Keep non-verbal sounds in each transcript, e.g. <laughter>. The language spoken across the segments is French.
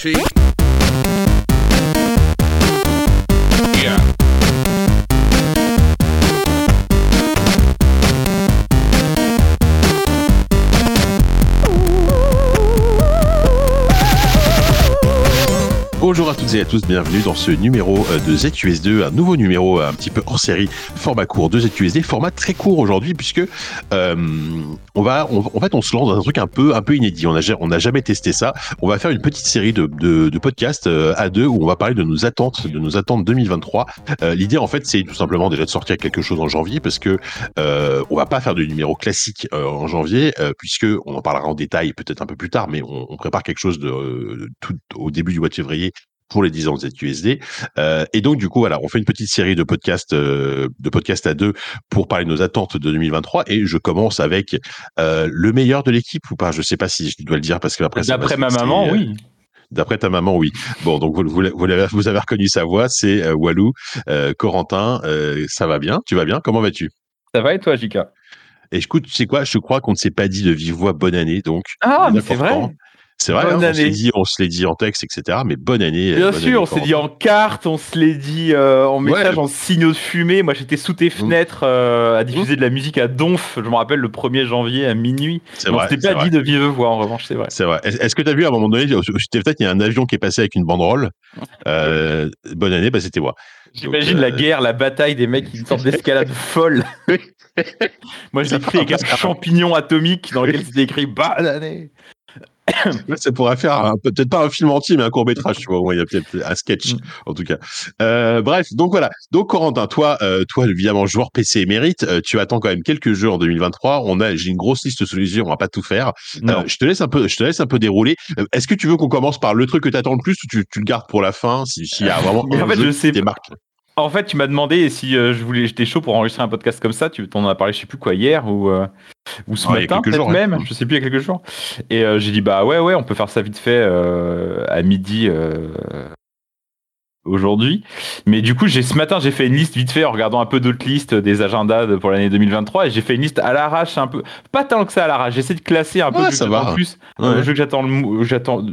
cheek. Toutes et à tous, bienvenue dans ce numéro euh, de ZQS2, un nouveau numéro un petit peu hors série, format court de ZQSD, format très court aujourd'hui puisque euh, on va, on- en fait, on se lance dans un truc un peu, un peu inédit. On a, ja- on n'a jamais testé ça. On va faire une petite série de, de, podcasts euh, à deux où on va parler de nos attentes, de nos attentes 2023. Euh, L'idée, en fait, c'est tout simplement déjà de sortir quelque chose en janvier parce que euh, on va pas faire de numéro classique euh, en janvier euh, puisque on en parlera en détail peut-être un peu plus tard, mais on, prépare quelque chose de, euh, tout au début du mois de février pour les 10 ans de ZQSD. Euh, et donc, du coup, voilà, on fait une petite série de podcasts, euh, de podcasts à deux pour parler de nos attentes de 2023. Et je commence avec euh, le meilleur de l'équipe ou pas? Je sais pas si je dois le dire parce que après, D'après ma maman, oui. D'après ta maman, oui. Bon, donc vous, vous, vous l'avez, vous avez reconnu sa voix, c'est Walou, Corentin. ça va bien? Tu vas bien? Comment vas-tu? Ça va et toi, Jika Et écoute, tu sais quoi? Je crois qu'on ne s'est pas dit de vive voix bonne année, donc Ah, mais c'est vrai. C'est vrai. Hein, on se l'est dit, on se l'est dit en texte, etc. Mais bonne année. Bien bonne sûr, année, on s'est dit en carte, on se l'est dit euh, en message, Ouais. en signaux de fumée. Moi, j'étais sous tes fenêtres euh, à diffuser de la musique à Donf. Je me rappelle le 1er janvier à minuit. C'est on vrai. s'était c'est pas vrai. dit de vive voix, en revanche, c'est vrai. C'est vrai. Est- Est-ce que tu as vu à un moment donné, c'était peut-être il y a un avion qui est passé avec une banderole. <laughs> Euh, bonne année, bah c'était moi. J'imagine la guerre, la bataille des mecs qui une sorte d'escalade <laughs> folle. Moi, j'ai écrit avec un champignon atomique dans lequel c'était écrit bonne année. Ça pourrait faire peut-être pas un film entier, mais un court métrage, tu vois. Il y a peut-être un sketch, Mm. en tout cas. Euh, bref, donc voilà. Donc Corentin, toi, euh, toi évidemment joueur PC émérite, euh, tu attends quand même quelques jeux en 2023. On a, j'ai une grosse liste sous les yeux, on va pas tout faire. Euh, je te laisse un peu, je te laisse un peu dérouler. Euh, Est-ce que tu veux qu'on commence par le truc que tu attends le plus ou tu, tu le gardes pour la fin si- s'il y a vraiment en fait, jeu je sais En fait, tu m'as demandé si euh, je voulais, j'étais chaud pour enregistrer un podcast comme ça. Tu t'en as parlé, je sais plus quoi hier ou euh, ou ce Ah, matin peut-être jours, ouais. même. Je sais plus il y a quelques jours. Et euh, j'ai dit bah ouais ouais, on peut faire ça vite fait euh, à midi. Aujourd'hui, mais du coup, j'ai ce matin, j'ai fait une liste vite fait en regardant un peu d'autres listes des agendas de- pour l'année 2023 et j'ai fait une liste à l'arrache un peu, pas tant que ça à l'arrache. J'essaie de classer un peu Ouais, ça va. plus, Ouais. jeux que j'attends le, mou- j'attends,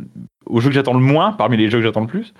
aux jeux que j'attends le moins parmi les jeux que j'attends le plus.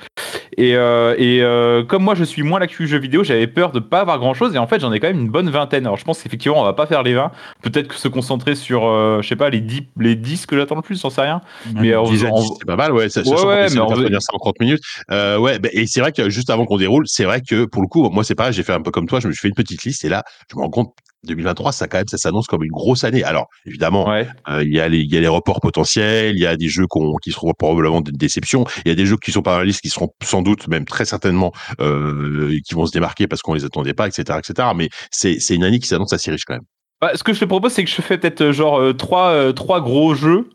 Et, euh, et euh, comme moi je suis moins l'actu jeux vidéo, j'avais peur de pas avoir grand chose et en fait j'en ai quand même une bonne vingtaine. Alors je pense qu'effectivement on va pas faire les 20, peut-être que se concentrer sur euh, je sais pas les 10 les 10 que j'attends le plus, j'en sais rien. Mais en- 10 à en- 10, c'est pas mal, ouais. Ça, Ouais, ouais, mais faire vrai- tenir ça en 30 minutes. Euh, ouais, bah, et c'est vrai que juste avant qu'on déroule, c'est vrai que pour le coup, moi, c'est pareil, j'ai fait un peu comme toi, je me suis fait une petite liste et là, je me rends compte, 2023, ça quand même, ça s'annonce comme une grosse année. Alors, évidemment, Ouais. euh, il y a les, il y a les reports potentiels, il y a des jeux qui seront probablement des déceptions, il y a des jeux qui sont pas dans la liste qui seront sans doute, même très certainement, euh, qui vont se démarquer parce qu'on les attendait pas, etc., etc. Mais c'est, une année qui s'annonce assez riche quand même. Bah, ce que je te propose, c'est que je fais peut-être euh, genre euh, trois, trois gros jeux.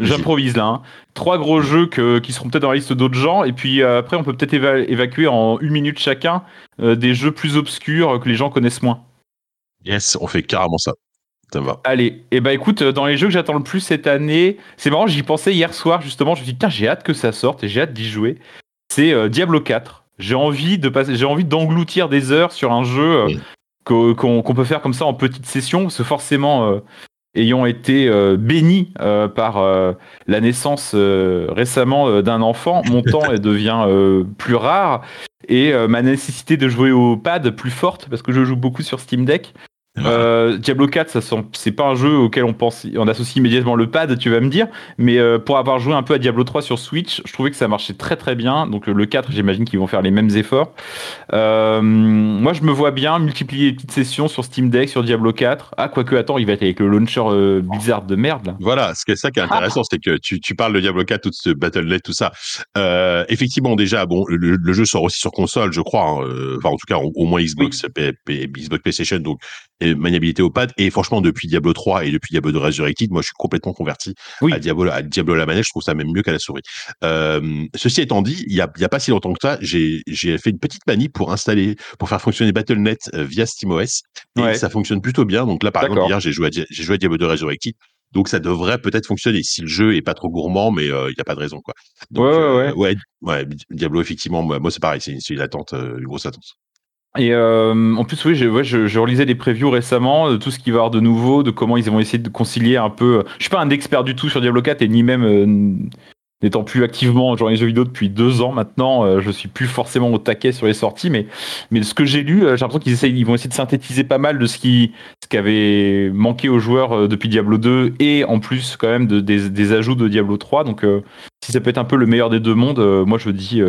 J'improvise là. hein. Trois gros jeux que, qui seront peut-être dans la liste d'autres gens. Et puis euh, après, on peut peut-être éva- évacuer en une minute chacun euh, des jeux plus obscurs que les gens connaissent moins. Yes, on fait carrément ça. Ça va. Allez, et bah écoute, euh, dans les jeux que j'attends le plus cette année, c'est marrant, j'y pensais hier soir justement. Je me suis dit, tiens, j'ai hâte que ça sorte et j'ai hâte d'y jouer. C'est euh, Diablo 4. J'ai envie de passer, j'ai envie d'engloutir des heures sur un jeu euh, Oui. qu'on peut faire comme ça en petite session, parce que forcément, euh, ayant été béni par la naissance récemment d'un enfant, mon <laughs> temps devient plus rare et ma nécessité de jouer au pad plus forte, parce que je joue beaucoup sur Steam Deck. Euh, <laughs> Diablo 4, ça c'est pas un jeu auquel on pense, on associe immédiatement le pad, tu vas me dire, mais euh, pour avoir joué un peu à Diablo 3 sur Switch, je trouvais que ça marchait très très bien. Donc le 4, j'imagine qu'ils vont faire les mêmes efforts. Euh, moi, je me vois bien multiplier les petites sessions sur Steam Deck sur Diablo 4. Ah, quoique, attends, il va être avec le launcher euh, Blizzard de merde là. Voilà, ce qui est ça qui est intéressant, c'est que tu, tu parles de Diablo 4, tout ce Battle.net, tout ça. Euh, effectivement, déjà, bon, le, le jeu sort aussi sur console, je crois. hein, Enfin, en tout cas, au, au moins Xbox, P- P- Xbox PlayStation, donc et maniabilité au pad. Et franchement, depuis Diablo 3 et depuis Diablo 2 Resurrected, moi, je suis complètement converti Oui. à Diablo, à Diablo la manette. Je trouve ça même mieux qu'à la souris. Euh, ceci étant dit, il y a, il y a pas si longtemps que ça, j'ai fait une petite manie pour installer, pour faire fonctionner Battle.net euh, via SteamOS. Et Ouais. ça fonctionne plutôt bien. Donc là, par exemple, hier, j'ai joué, à joué à Diablo 2 Resurrected. Donc ça devrait peut-être fonctionner si le jeu est pas trop gourmand, mais il n'y a pas de raison quoi. Donc, Ouais, ouais, euh, ouais. ouais, ouais, Diablo effectivement, moi, moi, c'est pareil, c'est une, une attente, euh, une grosse attente. Et euh, en plus, oui, je, ouais, je, relisais des previews récemment de tout ce qui va y avoir de nouveau, de comment ils vont essayer de concilier un peu. Je suis pas un expert du tout sur Diablo 4 et ni même euh, n'étant plus activement dans les jeux vidéo depuis deux ans maintenant, euh, je suis plus forcément au taquet sur les sorties, mais, mais ce que j'ai lu, euh, j'ai l'impression qu'ils ils vont essayer de synthétiser pas mal de ce qui, ce qui avait manqué aux joueurs euh, depuis Diablo 2 et en plus quand même de, des, des ajouts de Diablo 3. Donc si ça peut être un peu le meilleur des deux mondes, moi je dis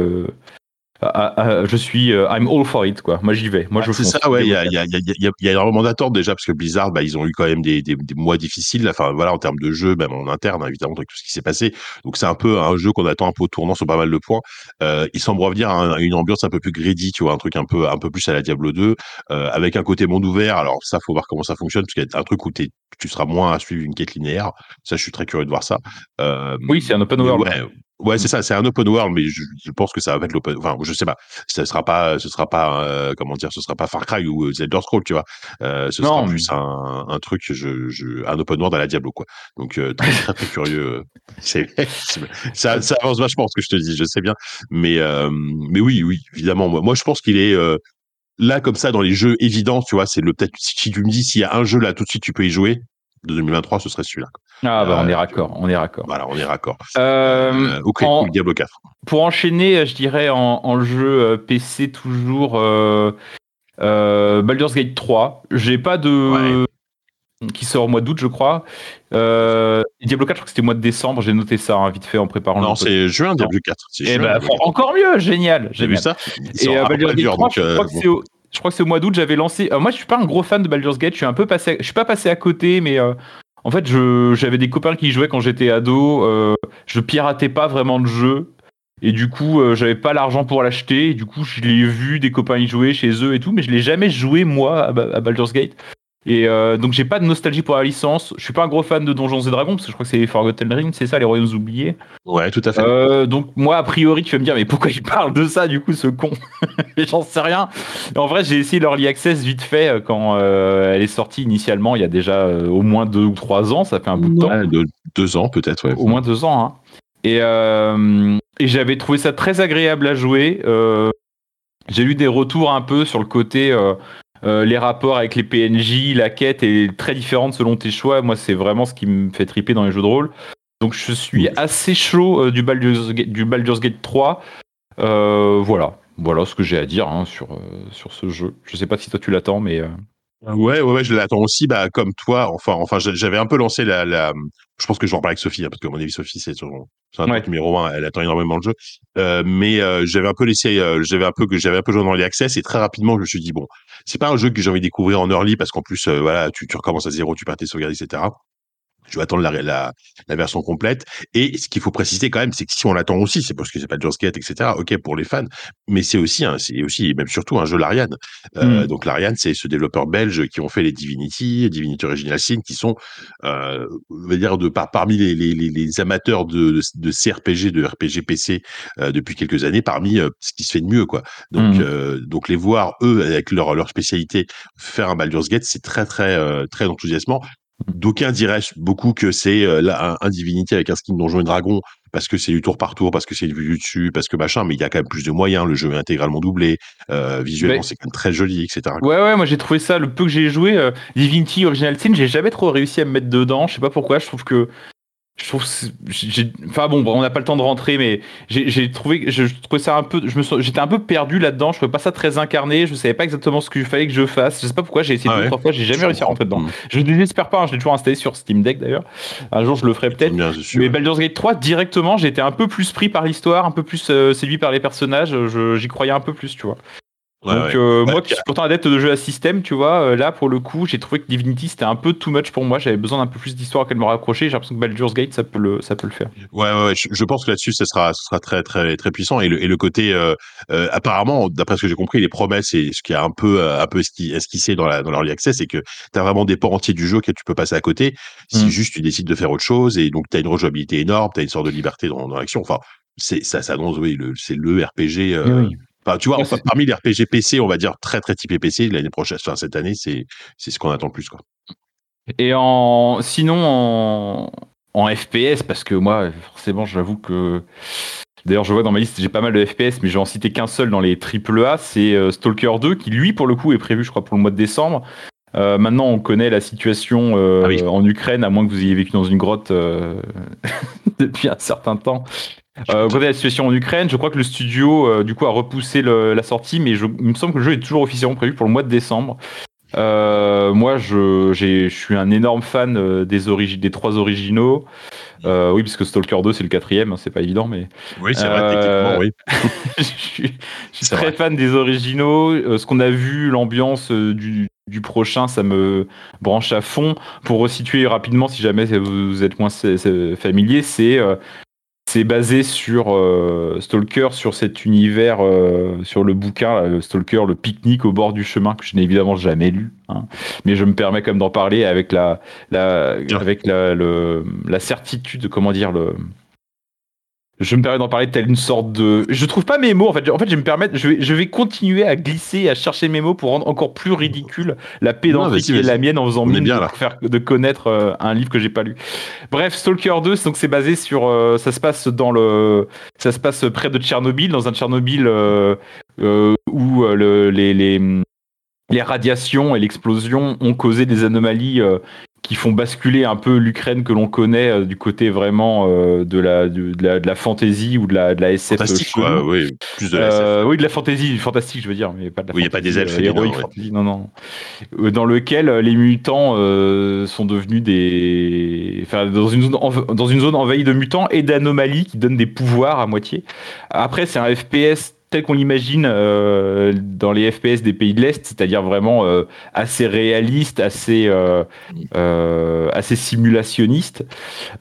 ah, ah, je suis, euh, I'm all for it, quoi. Moi, j'y vais. Moi, je C'est ça, ouais. Il y a, y, a, y, a, y a énormément d'attentes déjà, parce que Blizzard, bah, ils ont eu quand même des, des, des mois difficiles. Enfin, voilà, en termes de jeu, même en interne, évidemment, avec tout ce qui s'est passé. Donc, c'est un peu un jeu qu'on attend un peu au tournant sur pas mal de points. Euh, il semble revenir à une ambiance un peu plus greedy, tu vois, un truc un peu, un peu plus à la Diablo 2, euh, avec un côté monde ouvert. Alors, ça, faut voir comment ça fonctionne, parce qu'il y a un truc où tu seras moins à suivre une quête linéaire. Ça, je suis très curieux de voir ça. Euh, oui, c'est un open world. Ouais, Ouais, c'est ça, c'est un open world, mais je, je, pense que ça va être l'open. Enfin, je sais pas, ce sera pas, ce sera pas, euh, comment dire, ce sera pas Far Cry ou Zelda Scroll, tu vois. Euh, ce non, sera plus un, un truc, je, je, un open world à la Diablo, quoi. Donc euh, très, très, très curieux. <laughs> C'est, ça, ça avance vachement ce que je te dis, je sais bien, mais euh, mais oui, oui, évidemment, moi, moi je pense qu'il est euh, là comme ça dans les jeux évidents, tu vois. C'est le peut-être si tu me dis s'il y a un jeu là tout de suite tu peux y jouer, de 2023, ce serait celui-là. Ah bah on est raccord, on est raccord. Voilà, on est raccord. Euh, ok, en, cool, Diablo 4. Pour enchaîner, je dirais en, en jeu PC toujours euh, euh, Baldur's Gate 3. J'ai pas de ouais. qui sort au mois d'août, je crois. Euh, Diablo 4, je crois que c'était au mois de décembre. J'ai noté ça hein, vite fait en préparant. Non, c'est juin Diablo 4. Et eh bah, encore mieux, génial. J'ai vu ça? Et Baldur's Gate 3, je crois que c'est au je crois que c'est au mois d'août, j'avais lancé. Euh, moi, je suis pas un gros fan de Baldur's Gate. Je suis un peu passé. Je suis pas passé à côté, mais euh, en fait, j'avais des copains qui jouaient quand j'étais ado. Euh, je piratais pas vraiment de jeu. Et du coup, j'avais pas l'argent pour l'acheter. Du coup, je l'ai vu des copains y jouer chez eux et tout, mais je l'ai jamais joué moi à Baldur's Gate. Et euh, donc j'ai pas de nostalgie pour la licence. Je suis pas un gros fan de Donjons et Dragons parce que je crois que c'est Forgotten Realms, c'est ça, les royaumes oubliés. Ouais, tout à fait. Euh, donc moi a priori tu vas me dire mais pourquoi il parle de ça du coup ce con? <laughs> Mais j'en sais rien. En vrai j'ai essayé l'early access vite fait euh, quand euh, elle est sortie initialement il y a déjà au moins deux ou trois ans, ça fait un bout de ouais, temps. De, deux ans peut-être. Ouais. Au moins deux ans. Hein. Et, et j'avais trouvé ça très agréable à jouer. j'ai eu des retours un peu sur le côté euh, les rapports avec les PNJ, la quête est très différente selon tes choix. Moi, c'est vraiment ce qui me fait triper dans les jeux de rôle. Donc, je suis assez chaud euh, du, Baldur's Gate, du Baldur's Gate 3. Euh, voilà, voilà ce que j'ai à dire hein, sur, sur ce jeu. Je sais pas si toi tu l'attends, mais. Ouais, ouais, ouais, je l'attends aussi, bah, comme toi. Enfin, enfin, j'avais un peu lancé la, la, je pense que je vais en parler avec Sophie, hein, parce que à mon avis, Sophie, c'est son, un ouais. numéro un, elle attend énormément le jeu. Euh, mais euh, j'avais un peu laissé, euh, j'avais un peu que j'avais un peu joué dans les access et très rapidement, je me suis dit bon, c'est pas un jeu que j'ai envie de découvrir en early parce qu'en plus, voilà, tu, tu recommences à zéro, tu perds tes sauvegardes, etc je vais attendre la, la, la, version complète. Et ce qu'il faut préciser quand même, c'est que si on l'attend aussi, c'est parce que c'est pas Just Gate, etc. Ok pour les fans, mais c'est aussi, hein, c'est aussi, même surtout un jeu Larian. Euh, mm. Donc Larian, c'est ce développeur belge qui ont fait les Divinity, Divinity Original Sin, qui sont, euh, on va dire, de par, parmi les, les, les, amateurs de, de, de, CRPG, de RPG PC euh, depuis quelques années, parmi ce qui se fait de mieux, quoi. Donc, mm. Donc les voir eux avec leur leur spécialité faire un Baldur's Gate, c'est très très très enthousiasmant. D'aucuns diraient beaucoup que c'est euh, un, un, Divinity avec un skin Donjon et Dragon parce que c'est du tour par tour, parce que c'est du vue dessus, parce que machin, mais il y a quand même plus de moyens, le jeu est intégralement doublé, euh, visuellement mais... c'est quand même très joli, etc. Ouais, ouais, moi j'ai trouvé ça, le peu que j'ai joué, euh, Divinity Original Sin, j'ai jamais trop réussi à me mettre dedans, je sais pas pourquoi, je trouve que je trouve enfin bon on n'a pas le temps de rentrer mais j'ai trouvé je trouvais ça un peu je me j'étais un peu perdu là-dedans. Je trouvais pas ça très incarné. Je savais pas exactement ce qu'il fallait que je fasse. Je sais pas pourquoi j'ai essayé ah deux ouais. trois fois. J'ai jamais réussi à rentrer dedans. Mmh. je ne désespère pas hein, je l'ai toujours installé sur Steam Deck d'ailleurs. Un jour je le ferai peut-être. mais Baldur's Gate 3 directement j'étais un peu plus pris par l'histoire un peu plus euh, séduit par les personnages. J'y croyais un peu plus tu vois Ouais, Donc ouais. Euh, moi qui suis pourtant adepte de jeux à système, tu vois, euh, là pour le coup, j'ai trouvé que Divinity c'était un peu too much pour moi. J'avais besoin d'un peu plus d'histoire qu'elle me raccrocher. J'ai l'impression que Baldur's Gate ça peut le ça peut le faire. Ouais ouais, je, je pense que là-dessus ce sera ce sera très très très puissant et le, et le côté euh, euh apparemment d'après ce que j'ai compris les promesses et ce qui a un peu un peu esquissé dans la dans l'early access c'est que tu as vraiment des pans entiers du jeu que tu peux passer à côté si mm. juste tu décides de faire autre chose et donc tu as une rejouabilité énorme, tu as une sorte de liberté dans, dans l'action. Enfin c'est ça s'annonce oui le c'est le RPG euh, oui. Enfin, tu vois, enfin, parmi les RPG PC, on va dire très très typé PC, l'année prochaine, enfin cette année, c'est ce qu'on attend le plus quoi. Et en sinon en en FPS parce que moi forcément j'avoue que D'ailleurs, je vois dans ma liste, j'ai pas mal de FPS, mais je vais en citer qu'un seul dans les AAA, c'est euh, Stalker 2, qui lui, pour le coup, est prévu, je crois, pour le mois de décembre. Euh, maintenant, on connaît la situation euh, Ah oui. en Ukraine, à moins que vous ayez vécu dans une grotte euh, <laughs> depuis un certain temps. Euh, connaît la situation en Ukraine. Je crois que le studio, euh, du coup, a repoussé le- la sortie, mais je, il me semble que le jeu est toujours officiellement prévu pour le mois de décembre. Euh, moi, je, j'ai- je suis un énorme fan euh, des, des trois originaux. Euh, oui, parce que Stalker 2, c'est le quatrième, hein, c'est pas évident, mais Oui, c'est vrai, Euh, techniquement, oui. <laughs> je suis, je suis très vrai. fan des originaux. Euh, ce qu'on a vu, l'ambiance euh, du, du prochain, ça me branche à fond. Pour resituer rapidement, si jamais vous êtes moins familier, c'est euh, c'est basé sur euh, Stalker, sur cet univers, euh, sur le bouquin là, le Stalker, le pique-nique au bord du chemin que je n'ai évidemment jamais lu, hein. mais je me permets quand même d'en parler avec la, la avec la, le- la certitude, comment dire le je me permets d'en parler telle une sorte de. Je trouve pas mes mots en fait. En fait, je vais me permettre. Je vais, je vais continuer à glisser, et à chercher mes mots pour rendre encore plus ridicule la pédanterie qui est la mienne en faisant mine bien, de faire de connaître euh, un livre que j'ai pas lu. Bref, Stalker 2, donc c'est basé sur. euh, ça se passe dans le. Ça se passe près de Tchernobyl, dans un Tchernobyl euh, où le- les, les les radiations et l'explosion ont causé des anomalies euh, qui font basculer un peu l'Ukraine que l'on connaît euh, du côté vraiment euh, de, la, de, de la de la fantasy ou de la de la SF Fantastique, chelou. quoi. Oui, plus de la SF. Euh, oui, de la fantasy, du fantastique, je veux dire, mais pas de la Oui, y a pas des elfes heroic ouais. non, non. Dans lequel les mutants sont devenus des. Enfin, dans une, zone dans une zone envahie de mutants et d'anomalies qui donnent des pouvoirs à moitié. Après, c'est un FPS tel qu'on l'imagine euh, dans les FPS des pays de l'Est, c'est-à-dire vraiment euh, assez réaliste, assez, euh, euh, assez simulationniste.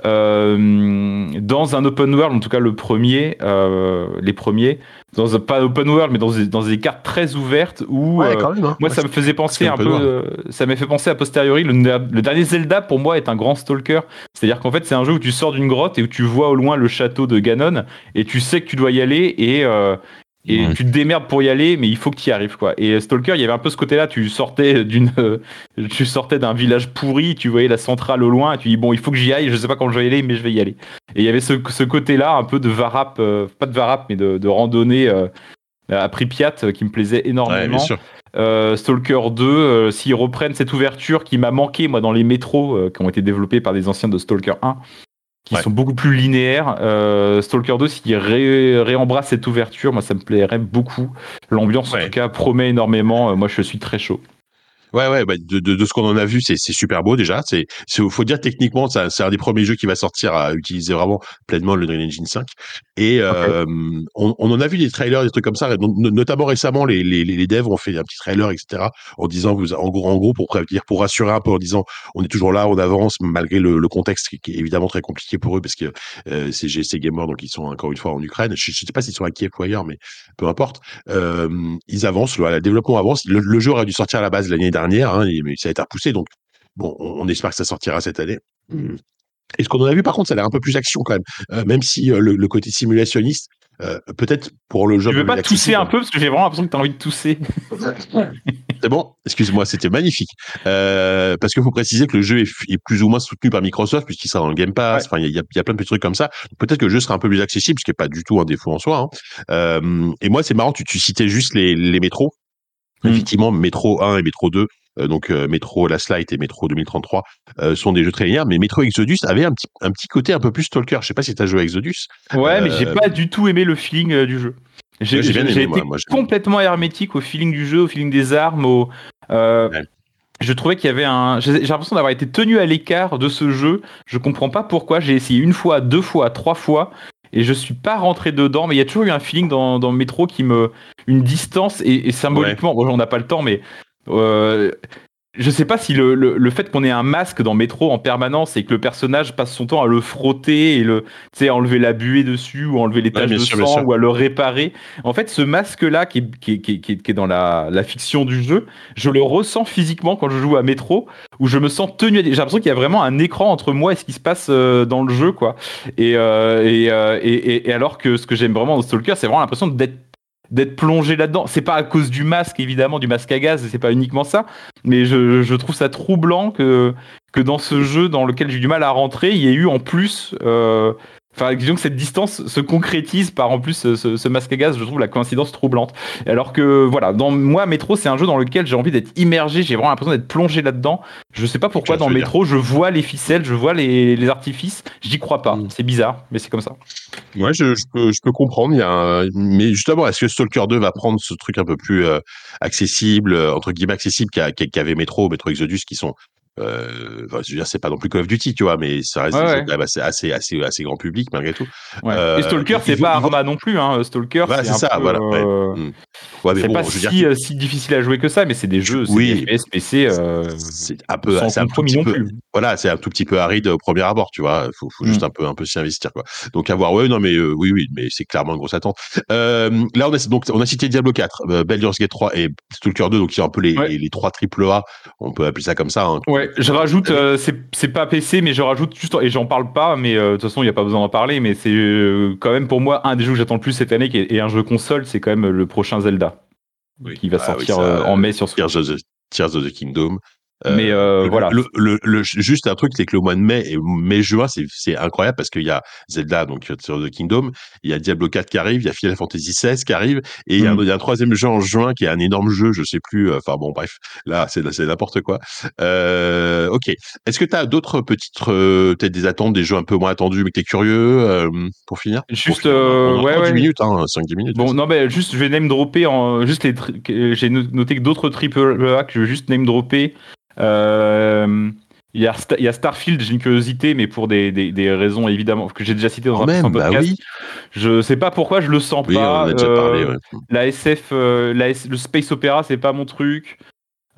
Euh, dans un open world, en tout cas le premier, euh, les premiers, dans un, pas open world, mais dans des, dans des cartes très ouvertes où Ouais, euh, quand même. hein. moi Ouais, ça me faisait penser un un peu ça m'a fait penser a posteriori. Le, le dernier Zelda pour moi est un grand stalker, c'est-à-dire qu'en fait c'est un jeu où tu sors d'une grotte et où tu vois au loin le château de Ganon et tu sais que tu dois y aller et euh, et Ouais. tu te démerdes pour y aller, mais il faut que tu y arrives quoi. Et Stalker, il y avait un peu ce côté-là. Tu sortais d'une, euh, tu sortais d'un village pourri, tu voyais la centrale au loin, et tu dis bon, il faut que j'y aille. Je sais pas quand je vais y aller, mais je vais y aller. Et il y avait ce, ce côté-là, un peu de varap, euh, pas de varap, mais de, de randonnée euh, à Pripyat, euh, qui me plaisait Ouais, bien énormément. sûr. Euh, Stalker 2, euh, s'ils reprennent cette ouverture qui m'a manqué moi dans les métros euh, qui ont été développés par des anciens de Stalker 1, qui Ouais. sont beaucoup plus linéaires, euh, Stalker 2, s'ils ré- réembrassent cette ouverture, moi ça me plairait beaucoup. L'ambiance en tout cas promet énormément. Euh, moi je suis très chaud. Ouais, ouais, bah, de, de, de ce qu'on en a vu, c'est super beau déjà. C'est, c'est, faut dire techniquement, c'est un des premiers jeux qui va sortir à utiliser vraiment pleinement le Unreal Engine 5. Et euh, on, on en a vu des trailers, des trucs comme ça. No- no- Notamment récemment, les, les, les devs ont fait un petit trailer, etc. En disant, vous, en gros, en gros, pour prévenir, pour rassurer un peu, en disant, on est toujours là, on avance malgré le, le contexte qui, qui est évidemment très compliqué pour eux parce que euh, c'est GSC Gamer, donc ils sont encore une fois en Ukraine. Je, je sais pas s'ils sont à Kiev ou ailleurs, mais peu importe. Euh, ils avancent, le, le développement avance. Le, le jeu aurait dû sortir à la base l'année dernière, hein, et- mais ça a été repoussé. Donc, bon, on, on espère que ça sortira cette année. Et ce qu'on en a vu, par contre, ça a l'air un peu plus action quand même. Euh, même si euh, le, le côté simulationniste, euh, peut-être pour le jeu. Tu veux pas tousser accessible. un peu parce que j'ai vraiment l'impression que t'as envie de tousser. <laughs> C'est bon, excuse-moi, c'était magnifique. Euh, parce qu'il faut préciser que le jeu est, plus ou moins soutenu par Microsoft puisqu'il sera dans le Game Pass. Ouais. Enfin, il y, a- il y a plein de petits trucs comme ça. Peut-être que le jeu sera un peu plus accessible, ce qui est pas du tout un défaut en soi. hein. Euh, et moi, c'est marrant, tu, tu citais juste les, les métros. Mm. Effectivement, Métro 1 et Métro 2, euh, donc euh, Métro Last Light et Métro 2033 euh, sont des jeux très linéaires. Mais Métro Exodus avait un petit, un petit côté un peu plus stalker. Je sais pas si tu as joué à Exodus. Ouais, mais j'ai pas du tout aimé le feeling du jeu. J'ai Ouais, été moi, complètement hermétique au feeling du jeu, au feeling des armes. Au, Ouais. Je trouvais qu'il y avait un. J'ai j'ai l'impression d'avoir été tenu à l'écart de ce jeu. Je comprends pas pourquoi. J'ai essayé une fois, deux fois, trois fois. Et je suis pas rentré dedans, mais il y a toujours eu un feeling dans, dans le métro qui me. Une distance, et, et symboliquement, bon, on n'a pas le temps, mais. euh, je sais pas si le, le, le fait qu'on ait un masque dans métro en permanence et que le personnage passe son temps à le frotter et le, tu sais, enlever la buée dessus ou enlever les taches de sûr, sang ou à le réparer. En fait, ce masque-là qui est, qui, est, qui, est, qui dans la, la fiction du jeu, je le ressens physiquement quand je joue à métro où je me sens tenu. à- J'ai l'impression qu'il y a vraiment un écran entre moi et ce qui se passe euh, dans le jeu, quoi. Et, euh, et, euh, et, et- et alors que ce que j'aime vraiment dans Stalker, c'est vraiment l'impression d'être d'être plongé là-dedans. C'est pas à cause du masque, évidemment, du masque à gaz, c'est pas uniquement ça, mais je, trouve ça troublant que, dans ce jeu dans lequel j'ai du mal à rentrer, il y ait eu en plus, euh, Enfin, disons que cette distance se concrétise par en plus ce, ce, masque à gaz, je trouve la coïncidence troublante. Alors que voilà, dans moi, Métro, c'est un jeu dans lequel j'ai envie d'être immergé, j'ai vraiment l'impression d'être plongé là-dedans. Je sais pas pourquoi dans Métro, je vois les ficelles, je vois les, les artifices, j'y crois pas. Mm. C'est bizarre, mais c'est comme ça. Ouais, je, je, peux, je peux comprendre. Il y a Mais justement, est-ce que Stalker 2 va prendre ce truc un peu plus euh, accessible, entre guillemets accessible, qu'avait Métro, Métro Exodus, qui sont euh, enfin, je veux dire, c'est pas non plus Call of Duty, tu vois, mais ça reste assez, assez, assez, assez, grand public malgré tout. Euh, et Stalker, c'est pas Arma non plus, hein. Stalker, c'est ça, voilà. Euh, hmm. c'est pas si, si, difficile à jouer que ça, mais c'est des jeux, oui. FPS, PC, euh, c'est un peu, c'est un tout petit peu, voilà, c'est un tout petit peu aride au premier abord, tu vois. Faut, faut juste hmm. un peu, un peu s'y investir, quoi. Donc à voir, ouais, non, mais oui, oui, mais c'est clairement une grosse attente. là, on a donc, on a cité Diablo 4, Baldur's Gate 3 et Stalker 2, donc qui sont un peu les, les, trois triple A, on peut appeler ça comme ça. Hein. Ouais, je rajoute, euh, c'est pas PC, mais je rajoute juste, et j'en parle pas, mais euh, de toute façon, il n'y a pas besoin d'en parler, mais c'est euh, quand même pour moi un des jeux que j'attends le plus cette année, et un jeu console, c'est quand même le prochain Zelda, qui va ah sortir en mai sur Switch. Tears of the Kingdom. Euh, mais euh, voilà. Le, le, le, juste un truc, c'est que le mois de mai et mai-juin, c'est incroyable parce qu'il y a Zelda, donc sur The Kingdom, il y a Diablo 4 qui arrive, il y a Final Fantasy 16 qui arrive, et il, y a, mm. il, y a, un troisième jeu en juin qui est un énorme jeu, je sais plus. Enfin bon, bref, là, c'est n'importe quoi. Euh, ok. Est-ce que tu as d'autres petites, euh, peut-être des attentes, des jeux un peu moins attendus, mais que tu es curieux euh, pour finir? Juste, pour ouais, ouais. 10 minutes, hein, 5-10 minutes. Bon, non, mais juste, je vais name dropper en juste les. J'ai noté que d'autres triple A que je vais juste name dropper. Euh, il y, a, il y, a, Starfield, j'ai une curiosité, mais pour des, des, des raisons évidemment que j'ai déjà cité dans un même, podcast. Bah oui. Je sais pas pourquoi je le sens oui, pas. On a déjà parlé, ouais. La SF, euh, la le space opéra, c'est pas mon truc.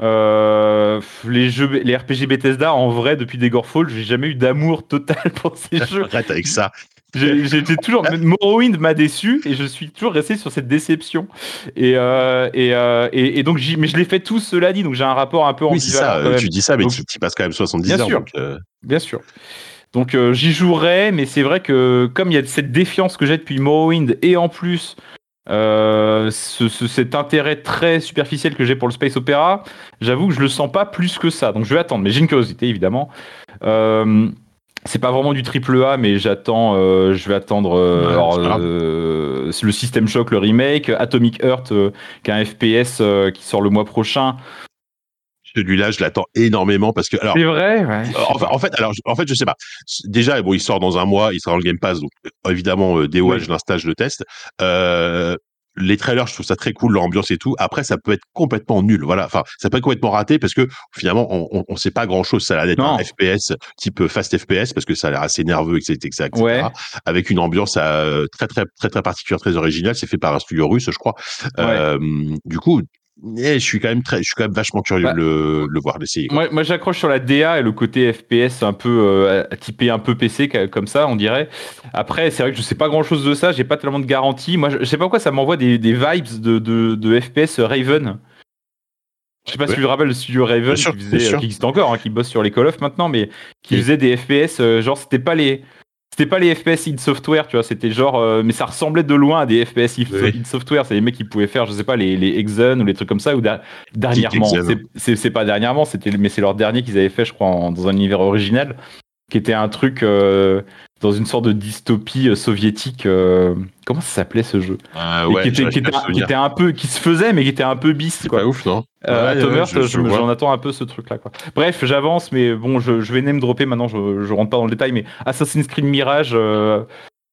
Euh, les jeux, les RPG Bethesda, en vrai, depuis Daggerfall, j'ai jamais eu d'amour total <laughs> pour ces jeux. Arrête avec ça. J'étais toujours. <laughs> Morrowind m'a déçu et je suis toujours resté sur cette déception. Et, euh, et, euh, et, et, donc, mais je l'ai fait tout cela dit, donc j'ai un rapport un peu Oui, ça. Tu dis ça, mais donc, tu, passes quand même 70 bien heures. Sûr, donc, euh... Bien sûr. Donc euh, j'y jouerai, mais c'est vrai que comme il y a cette défiance que j'ai depuis Morrowind et en plus euh, ce, ce, cet intérêt très superficiel que j'ai pour le space opéra, j'avoue que je le sens pas plus que ça. Donc je vais attendre, mais j'ai une curiosité évidemment. Euh, c'est pas vraiment du triple A, mais j'attends, euh, je vais attendre euh, Ouais, alors, euh, le System Shock, le remake, Atomic Heart, qui est un FPS qui sort le mois prochain. Celui-là, je l'attends énormément parce que alors. C'est vrai, ouais. En, en fait, alors, je- en fait, je sais pas. Déjà, bon, il sort dans un mois, il sera dans le Game Pass, donc évidemment, euh, One, Oui. je l'installe, je le teste. Euh, les trailers, je trouve ça très cool, l'ambiance et tout. Après, ça peut être complètement nul. Voilà. Enfin, ça peut être complètement raté parce que finalement, on, on, on sait pas grand chose. Ça a l'air d'être un FPS type fast FPS parce que ça a l'air assez nerveux, etc., etc., etc., Ouais. avec une ambiance euh, très, très, très, très particulière, très originale. C'est fait par un studio russe, je crois. Euh, du coup, je suis quand même très, je suis quand même vachement curieux Bah, de le, le voir, d'essayer. quoi. Moi, moi j'accroche sur la DA et le côté FPS un peu euh, typé un peu PC comme ça, on dirait. Après, c'est vrai que je sais pas grand chose de ça, j'ai pas tellement de garantie. Moi, je, je sais pas pourquoi ça m'envoie des, des vibes de, de, de FPS Raven. Je sais pas Ouais. si tu te rappelles le studio Raven Bien sûr, qui, faisait, existe encore, hein, qui bosse sur les Call of maintenant, mais qui Oui. faisait des FPS, euh, genre c'était pas les. C'était pas les FPS id Software, tu vois, c'était genre, euh, mais ça ressemblait de loin à des FPS id Oui. id Software. C'est les mecs qui pouvaient faire, je sais pas, les, les Exxon ou les trucs comme ça, ou da- dernièrement. C'est- pas dernièrement, c'était, mais c'est leur dernier qu'ils avaient fait, je crois, en- dans un univers original, qui était un truc euh, dans une sorte de dystopie euh, soviétique. euh, comment ça s'appelait ce jeu? Ah Et ouais, qui, était, qui, était, un- qui souvenir. était un peu, qui se faisait, mais qui était un peu bis, quoi. pas ouf, non? Euh, Ouais, je- je vois. j'en attends un peu ce truc-là. Quoi. Bref, j'avance, mais bon, je, je vais name dropper maintenant. Je, je rentre pas dans le détail, mais Assassin's Creed Mirage, euh,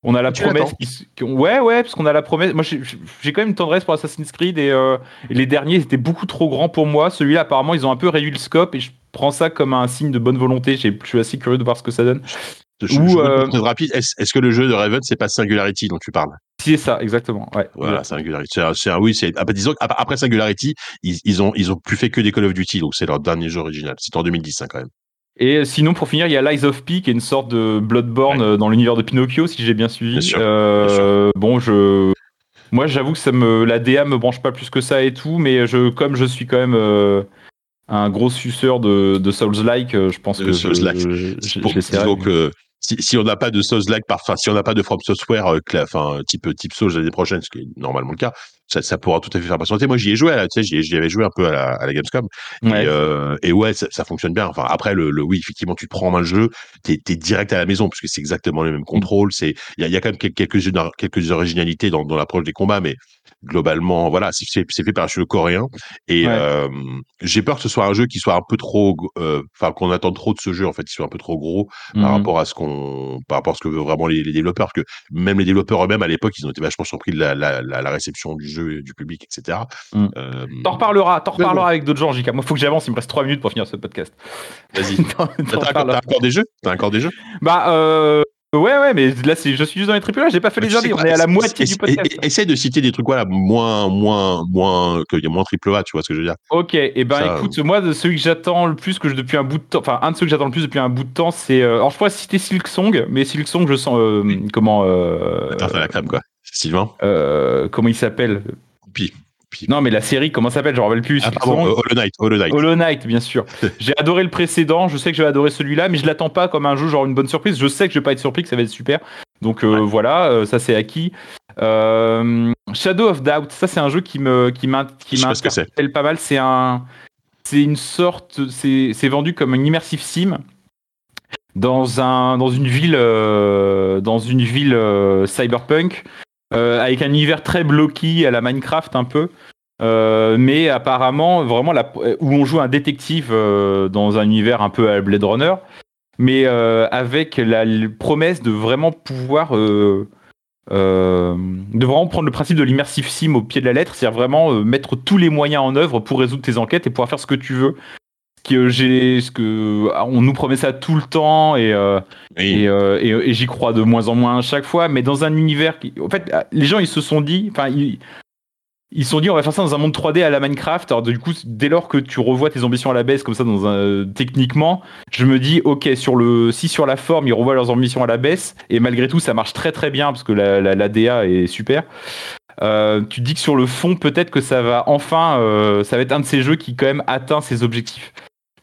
on a la Tu promesse. qui ouais, ouais, parce qu'on a la promesse. Moi, j'ai quand même une tendresse pour Assassin's Creed et, euh, et les derniers étaient beaucoup trop grands pour moi. Celui-là, apparemment, ils ont un peu réduit le scope et je prends ça comme un signe de bonne volonté. Je suis assez curieux de voir ce que ça donne. Ou, euh, rapide. Est-ce que le jeu de Raven, c'est pas Singularity dont tu parles? Si, c'est ça, exactement. Ouais. Voilà, Singularity. C'est c'est oui, c'est. ah bah, disons qu'ap- après Singularity, ils, ils ont ils ont plus fait que des Call of Duty, donc c'est leur dernier jeu original. C'était en 2010 hein, quand même. Et sinon, pour finir, il y a Lies of P, qui est une sorte de Bloodborne Ouais. euh, dans l'univers de Pinocchio, si j'ai bien suivi. Bien sûr, Euh, Bon, je. Moi, j'avoue que ça me, la DA me branche pas plus que ça et tout, mais je, comme je suis quand même euh, un gros suceur de, de Souls-like, euh, je pense De que je, je, Pour- je disons que si, si on n'a pas de Souls-like, enfin, si on n'a pas de From Software, euh, cla- enfin, type type Souls l'année prochaine, ce qui est normalement le cas, ça, ça pourra tout à fait faire patienter. Moi, j'y ai joué, tu sais, j'y ai- j'y avais joué un peu à la, à la Gamescom. Ouais. Et, euh, et ouais, ça, ça fonctionne bien. Enfin, après, le, le oui, effectivement, tu te prends en main le jeu, t'es es direct à la maison parce que c'est exactement les mêmes contrôles. C'est, il y a, il y a quand même quel- quelques, quelques originalités dans, dans l'approche des combats, mais globalement, voilà, c'est fait, par un studio coréen. Et Ouais. euh, j'ai peur que ce soit un jeu qui soit un peu trop, euh, enfin, qu'on attende trop de ce jeu, en fait, qu'il soit un peu trop gros par Mhm. rapport à ce qu'on, par rapport à ce que veulent vraiment les, les développeurs. Parce que même les développeurs eux-mêmes, à l'époque, ils ont été vachement surpris de la, la, la, la réception du jeu, du public, etc. Mm. Euh, T'en reparleras, t'en Mais bon. reparleras avec d'autres gens, JK. Moi, faut que j'avance, il me reste 3 minutes pour finir ce podcast. Vas-y. <laughs> T'as encore des jeux? T'as encore des jeux? Bah, euh, ouais, ouais, mais là, je suis juste dans les triple A, j'ai pas fait les Tu sais indés, on est à la moitié du podcast. Essaye de citer des trucs voilà, moins, moins, moins, qu'il y a moins triple A, tu vois ce que je veux dire Ok, et ben Ça, écoute, moi, de celui que j'attends le plus, que je depuis un bout de temps, enfin, un de ceux que j'attends le plus depuis un bout de temps, c'est. euh, alors, je pourrais citer Silk Song, mais Silk Song, je sens. euh, comment. Euh, T'as fait la crème, quoi. Sylvain euh, comment il s'appelle puis. Non, mais la série, comment ça s'appelle Je me rappelle plus. Ah, pardon, Song. euh, Hollow Knight, Hollow Knight. Hollow Knight, bien sûr. <laughs> J'ai adoré le précédent, je sais que je vais adorer celui-là, mais je l'attends pas comme un jeu, genre une bonne surprise. Je sais que je vais pas être surpris, que ça va être super. Donc euh, voilà, euh, ça c'est acquis. Euh, Shadow of Doubt, ça c'est un jeu qui me qui pas ce que c'est. m'interpelle pas mal. C'est un, c'est une sorte, c'est vendu comme une immersive sim dans un dans une ville dans une ville cyberpunk avec un univers très bloqué à la Minecraft un peu. Euh, mais apparemment, vraiment, la, où on joue un détective euh, dans un univers un peu à Blade Runner, mais euh, avec la, promesse de vraiment pouvoir. euh, euh, de vraiment prendre le principe de l'immersive sim au pied de la lettre, c'est-à-dire vraiment euh, mettre tous les moyens en œuvre pour résoudre tes enquêtes et pouvoir faire ce que tu veux. Que j'ai, ce que ah, on nous promet ça tout le temps et euh, Oui. et, euh, et- et j'y crois de moins en moins à chaque fois, mais dans un univers qui. En fait, les gens, ils se sont dit. Enfin, ils. Ils se sont dit, on va faire ça dans un monde 3D à la Minecraft. Alors, du coup, dès lors que tu revois tes ambitions à la baisse, comme ça, dans un, techniquement, je me dis, ok, sur le, si sur la forme, ils revoient leurs ambitions à la baisse, et malgré tout, ça marche très très bien, parce que la, la, la DA est super. Euh, tu dis que sur le fond, peut-être que ça va enfin, euh, ça va être un de ces jeux qui, quand même, atteint ses objectifs.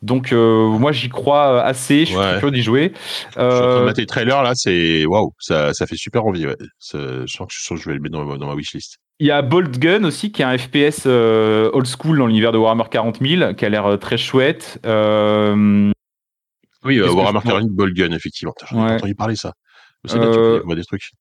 Donc, euh, moi, j'y crois assez, je suis Ouais. curieux d'y jouer. Je suis en train de Euh, mater le trailer là, c'est waouh, ça, ça fait super envie. Ouais. Je sens que je, sens que je vais le mettre dans, ma- dans ma wishlist. Il y a Bolt Gun aussi, qui est un FPS euh, old school dans l'univers de Warhammer 40 000, qui a l'air euh, très chouette. Euh, Oui, euh, Warhammer je- 40 Ball Gun, effectivement. J'en ai Ouais. entendu parler ça. C'est bien, tu Euh, vois des trucs.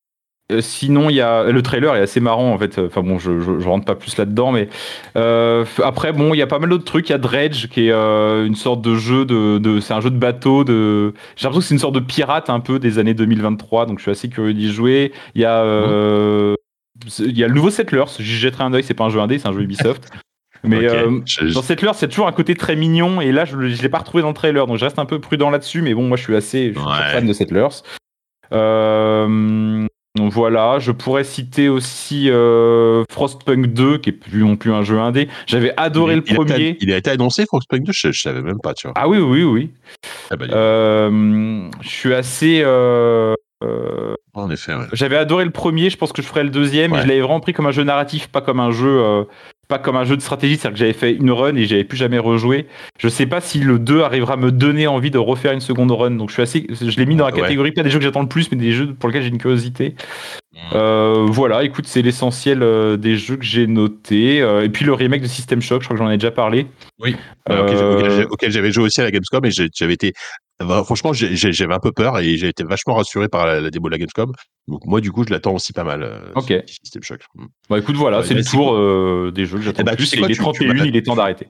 Euh, sinon, il y a le trailer est assez marrant en fait. Enfin bon, je, je, je rentre pas plus là-dedans, mais euh, après bon, il y a pas mal d'autres trucs. Il y a Dredge qui est euh, une sorte de jeu de, de c'est un jeu de bateau. De j'ai l'impression que c'est une sorte de pirate un peu des années 2023, donc je suis assez curieux d'y jouer. Il y a euh, il y a le nouveau Settlers. J'y jetterai un œil. C'est pas un jeu indé, c'est un jeu Ubisoft. <laughs> Mais euh, Je- Dans cette leurre, c'est toujours un côté très mignon, et là, je ne l'ai pas retrouvé dans le trailer, donc je reste un peu prudent là-dessus, mais bon, moi, je suis assez je suis Ouais. fan de cette leurre. Euh, voilà, je pourrais citer aussi euh, Frostpunk 2, qui est plus non plus un jeu indé. J'avais adoré il, le il a été- premier. il a été annoncé Frostpunk 2, je, je savais même pas, tu vois. Ah oui, oui, oui. Ah bah, Euh, je suis assez. euh, en effet, ouais. J'avais adoré le premier, je pense que je ferai le deuxième, Ouais. et je l'avais vraiment pris comme un jeu narratif, pas comme un jeu, pas comme un jeu de stratégie, c'est-à-dire que j'avais fait une run et j'avais plus jamais rejoué. Je sais pas si le 2 arrivera à me donner envie de refaire une seconde run, donc je suis assez, je l'ai mis dans la Ouais. catégorie pas des jeux que j'attends le plus, mais des jeux pour lesquels j'ai une curiosité. Mm. Euh, voilà, écoute, c'est l'essentiel euh, des jeux que j'ai notés, Euh, et puis le remake de System Shock, je crois que j'en ai déjà parlé. Oui. Euh, auquel, j'avais joué aussi à la Gamescom et j'ai- j'avais été bah, franchement j'avais un peu peur et j'ai été vachement rassuré par la, la démo de la Gamescom donc moi du coup je l'attends aussi pas mal euh, Ok. System Shock Mm. Bah écoute, voilà, Ouais, c'est le c'est tour cool. euh, des jeux que j'attends Eh bah, tu plus, sais et quoi, les tu- tu 31, m'as- il est temps d'arrêter.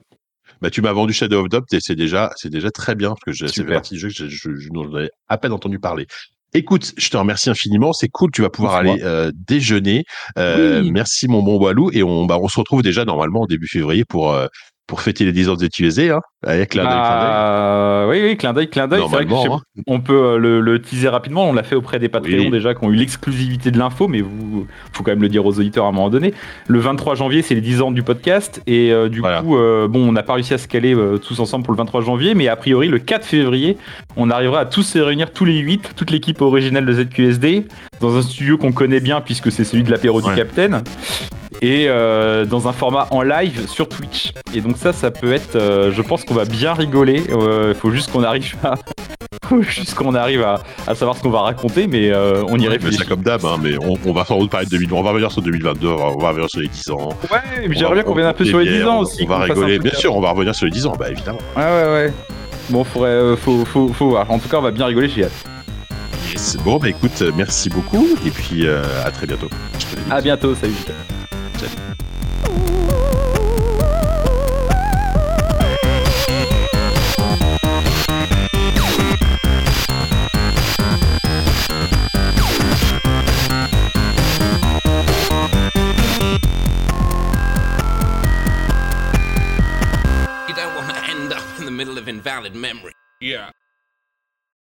bah tu m'as vendu Shadow of Doubt et c'est déjà c'est déjà très bien parce que Super. partie du jeu que je- je- je- à peine entendu parler Écoute, je te remercie infiniment. C'est cool. Tu vas pouvoir aller euh, déjeuner. Euh, Oui. Merci mon bon Walou. Et on, bah, on se retrouve déjà normalement au début février pour euh, pour fêter les 10 ans de ZQSD, hein, avec l'un Bah, oui, oui, clin d'œil, clin d'œil. C'est vrai que hein. on peut euh, le, le teaser rapidement. On l'a fait auprès des Patreons Oui. déjà qui ont eu l'exclusivité de l'info, mais vous, faut quand même le dire aux auditeurs à un moment donné. Le 23 janvier, c'est les 10 ans du podcast, et euh, du Voilà. coup, euh, bon, on n'a pas réussi à se caler euh, tous ensemble pour le 23 janvier, mais a priori, le 4 février, on arrivera à tous se réunir tous les 8, toute l'équipe originale de ZQSD, dans un studio qu'on connaît bien puisque c'est celui de l'apéro Ouais. du Capitaine. Et euh, dans un format en live sur Twitch. Et donc ça, ça peut être, euh, je pense qu'on va bien rigoler. Il faut juste qu'on arrive à, <laughs> juste qu'on arrive à, à savoir ce qu'on va raconter, mais euh, on y Mais réfléchit. c'est comme d'hab, hein, mais on, on va sans doute parler de 2000. On va revenir sur 2022, on va, revenir sur les 10 ans. Ouais, mais j'aimerais bien qu'on on revienne un peu sur les les 10 bières, ans on- aussi. On va rigoler, bien sûr, on va revenir sur les 10 ans, bah évidemment. Ouais, ouais, ouais. Bon, faudrait, euh, faut, faut, faut voir. En tout cas, on va bien rigoler, j'ai hâte. Bon, bah écoute, euh, merci beaucoup, et puis euh, à très bientôt. Je te. À bientôt, salut. You don't want to end up in the middle of invalid memory. Yeah.